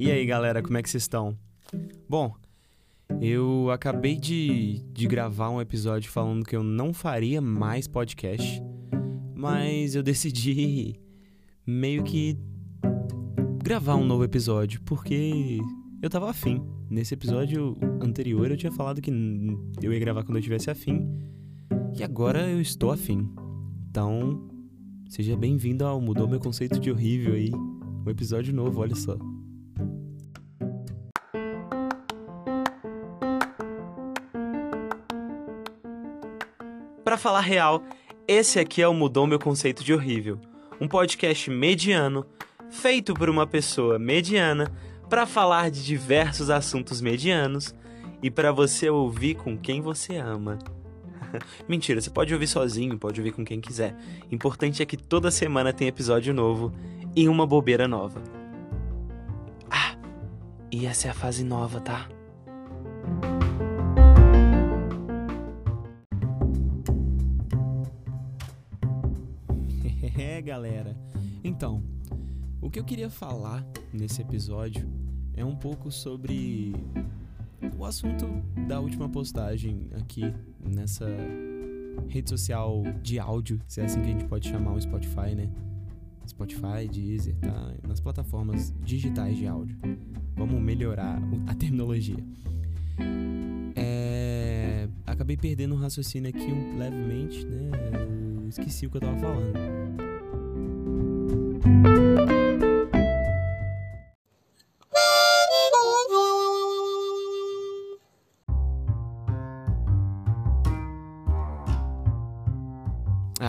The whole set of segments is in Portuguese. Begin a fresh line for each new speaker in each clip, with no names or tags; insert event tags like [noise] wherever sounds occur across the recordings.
E aí, galera, como é que vocês estão? Bom, eu acabei de, de gravar um episódio falando que eu não faria mais podcast, mas eu decidi [laughs] meio que gravar um novo episódio, porque eu tava afim. Nesse episódio anterior eu tinha falado que eu ia gravar quando eu tivesse afim, e agora eu estou afim. Então, seja bem-vindo ao Mudou Meu Conceito de Horrível aí, um episódio novo, olha só. Falar real, esse aqui é o Mudou Meu Conceito de Horrível, um podcast mediano feito por uma pessoa mediana para falar de diversos assuntos medianos e para você ouvir com quem você ama. [laughs] Mentira, você pode ouvir sozinho, pode ouvir com quem quiser. Importante é que toda semana tem episódio novo e uma bobeira nova. Ah, e essa é a fase nova, tá? Galera. Então, o que eu queria falar nesse episódio é um pouco sobre o assunto da última postagem aqui nessa rede social de áudio, se é assim que a gente pode chamar o Spotify, né? Spotify, Deezer, tá? Nas plataformas digitais de áudio. Vamos melhorar a terminologia. É... Acabei perdendo o raciocínio aqui levemente, né? Eu esqueci o que eu tava falando.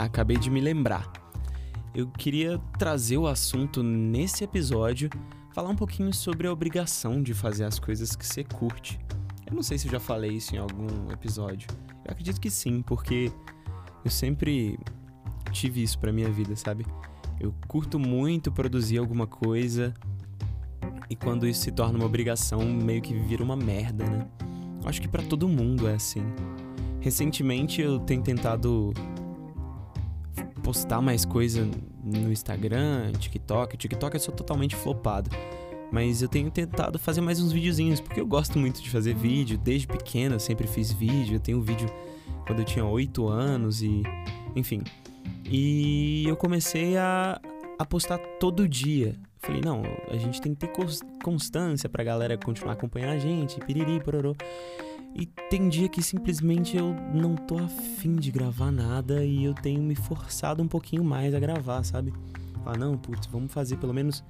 Acabei de me lembrar. Eu queria trazer o assunto nesse episódio, falar um pouquinho sobre a obrigação de fazer as coisas que você curte. Eu não sei se eu já falei isso em algum episódio. Eu acredito que sim, porque eu sempre tive isso pra minha vida, sabe? Eu curto muito produzir alguma coisa e quando isso se torna uma obrigação, meio que vira uma merda, né? Acho que para todo mundo é assim. Recentemente eu tenho tentado postar mais coisa no Instagram, TikTok. O TikTok é só totalmente flopado. Mas eu tenho tentado fazer mais uns videozinhos, porque eu gosto muito de fazer vídeo. Desde pequeno eu sempre fiz vídeo. Eu tenho vídeo quando eu tinha 8 anos e. Enfim. E eu comecei a, a postar todo dia. Falei, não, a gente tem que ter constância pra galera continuar acompanhando a gente, piriri, pororô. E tem dia que simplesmente eu não tô afim de gravar nada e eu tenho me forçado um pouquinho mais a gravar, sabe? Falar, não, putz, vamos fazer pelo menos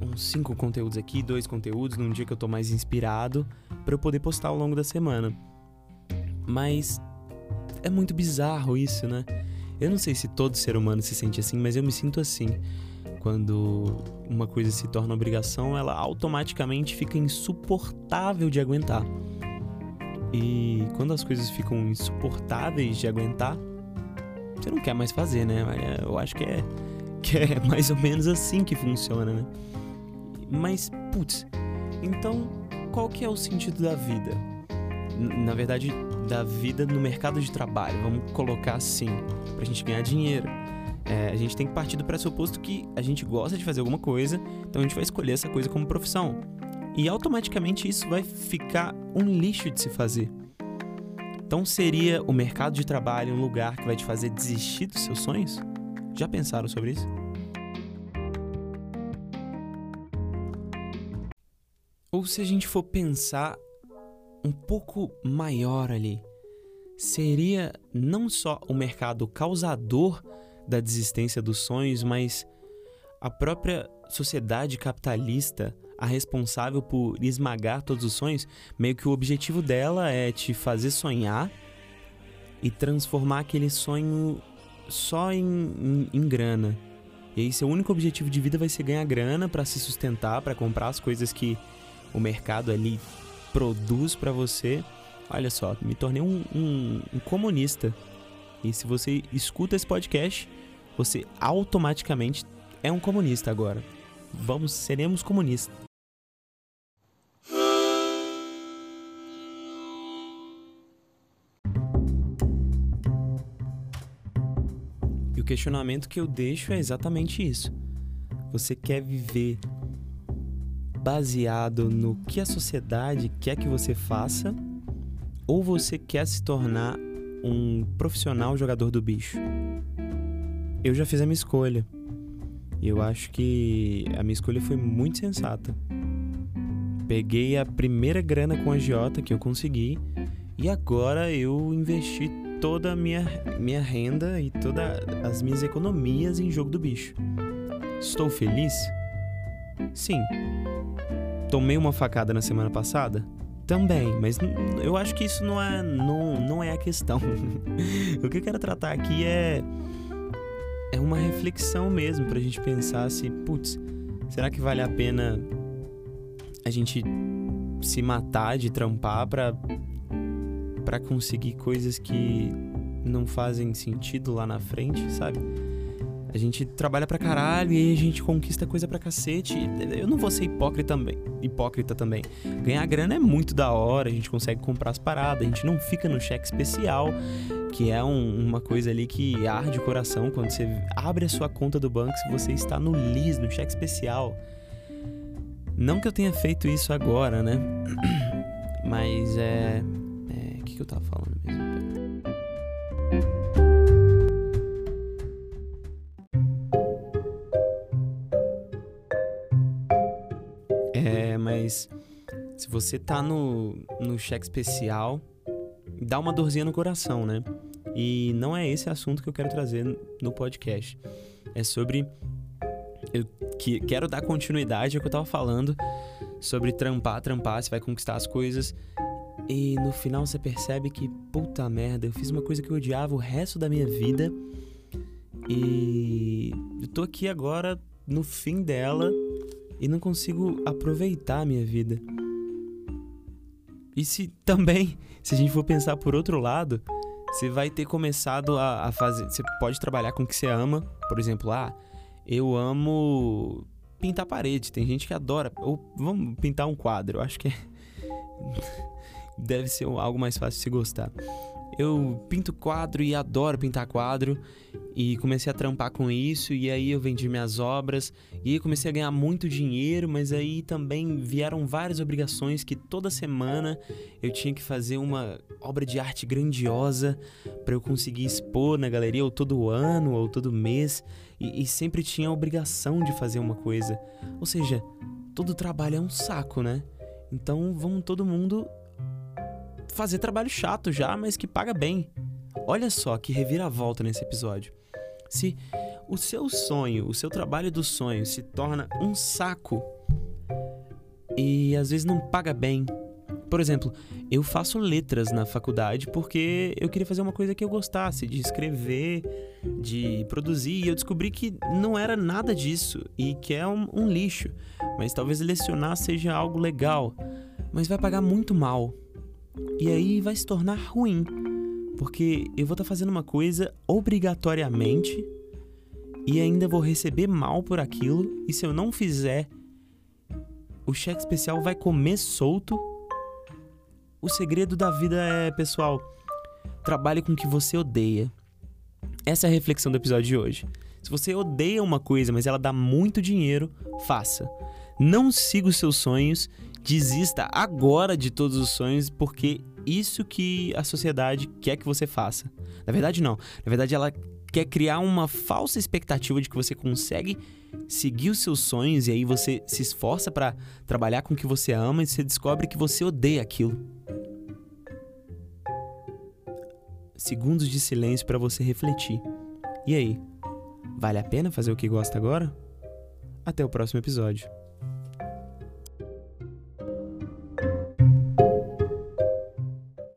uns cinco conteúdos aqui, dois conteúdos num dia que eu tô mais inspirado para eu poder postar ao longo da semana. Mas é muito bizarro isso, né? Eu não sei se todo ser humano se sente assim, mas eu me sinto assim. Quando uma coisa se torna obrigação, ela automaticamente fica insuportável de aguentar. E quando as coisas ficam insuportáveis de aguentar, você não quer mais fazer, né? Eu acho que é, [laughs] que é mais ou menos assim que funciona, né? Mas, putz, então qual que é o sentido da vida? Na verdade, da vida no mercado de trabalho, vamos colocar assim, pra gente ganhar dinheiro. É, a gente tem que partir do pressuposto que a gente gosta de fazer alguma coisa, então a gente vai escolher essa coisa como profissão e automaticamente isso vai ficar um lixo de se fazer. Então seria o mercado de trabalho um lugar que vai te fazer desistir dos seus sonhos? Já pensaram sobre isso? Ou se a gente for pensar um pouco maior ali, seria não só o mercado causador da desistência dos sonhos, mas a própria sociedade capitalista a responsável por esmagar todos os sonhos, meio que o objetivo dela é te fazer sonhar e transformar aquele sonho só em, em, em grana. E aí seu único objetivo de vida vai ser ganhar grana para se sustentar, para comprar as coisas que o mercado ali produz para você. Olha só, me tornei um, um, um comunista. E se você escuta esse podcast, você automaticamente é um comunista agora. Vamos, seremos comunistas. questionamento que eu deixo é exatamente isso. Você quer viver baseado no que a sociedade quer que você faça ou você quer se tornar um profissional jogador do bicho? Eu já fiz a minha escolha. E eu acho que a minha escolha foi muito sensata. Peguei a primeira grana com a Giota que eu consegui e agora eu investi toda a minha, minha renda e todas as minhas economias em jogo do bicho. Estou feliz? Sim. Tomei uma facada na semana passada? Também, mas eu acho que isso não é, não, não é a questão. [laughs] o que eu quero tratar aqui é é uma reflexão mesmo pra gente pensar se, putz, será que vale a pena a gente se matar de trampar pra, pra conseguir coisas que não fazem sentido lá na frente, sabe? A gente trabalha pra caralho e a gente conquista coisa pra cacete. Eu não vou ser hipócrita também. Hipócrita também. Ganhar grana é muito da hora, a gente consegue comprar as paradas, a gente não fica no cheque especial, que é um, uma coisa ali que arde o coração quando você abre a sua conta do banco se você está no LIS, no cheque especial. Não que eu tenha feito isso agora, né? [clears throat] Mas é. é o que, que eu tava falando mas se você tá no, no cheque especial, dá uma dorzinha no coração, né? E não é esse assunto que eu quero trazer no podcast. É sobre. Eu que, quero dar continuidade ao que eu tava falando sobre trampar, trampar, você vai conquistar as coisas. E no final você percebe que, puta merda, eu fiz uma coisa que eu odiava o resto da minha vida. E eu tô aqui agora no fim dela e não consigo aproveitar a minha vida. E se também, se a gente for pensar por outro lado, você vai ter começado a, a fazer. Você pode trabalhar com o que você ama. Por exemplo, ah, eu amo pintar parede. Tem gente que adora. Ou vamos pintar um quadro. Eu acho que é... [laughs] deve ser algo mais fácil de se gostar. Eu pinto quadro e adoro pintar quadro e comecei a trampar com isso e aí eu vendi minhas obras e aí comecei a ganhar muito dinheiro, mas aí também vieram várias obrigações que toda semana eu tinha que fazer uma obra de arte grandiosa para eu conseguir expor na galeria ou todo ano ou todo mês e, e sempre tinha a obrigação de fazer uma coisa. Ou seja, todo trabalho é um saco, né? Então vamos todo mundo fazer trabalho chato já, mas que paga bem. Olha só que reviravolta nesse episódio. Se o seu sonho, o seu trabalho do sonho se torna um saco e às vezes não paga bem. Por exemplo, eu faço letras na faculdade porque eu queria fazer uma coisa que eu gostasse, de escrever, de produzir, e eu descobri que não era nada disso e que é um, um lixo. Mas talvez lecionar seja algo legal, mas vai pagar muito mal. E aí vai se tornar ruim porque eu vou estar tá fazendo uma coisa obrigatoriamente e ainda vou receber mal por aquilo, e se eu não fizer, o cheque especial vai comer solto. O segredo da vida é, pessoal, trabalhe com o que você odeia. Essa é a reflexão do episódio de hoje. Se você odeia uma coisa, mas ela dá muito dinheiro, faça. Não siga os seus sonhos, desista agora de todos os sonhos, porque isso que a sociedade quer que você faça. Na verdade, não. Na verdade, ela quer criar uma falsa expectativa de que você consegue seguir os seus sonhos e aí você se esforça para trabalhar com o que você ama e você descobre que você odeia aquilo. Segundos de silêncio para você refletir. E aí? Vale a pena fazer o que gosta agora? Até o próximo episódio.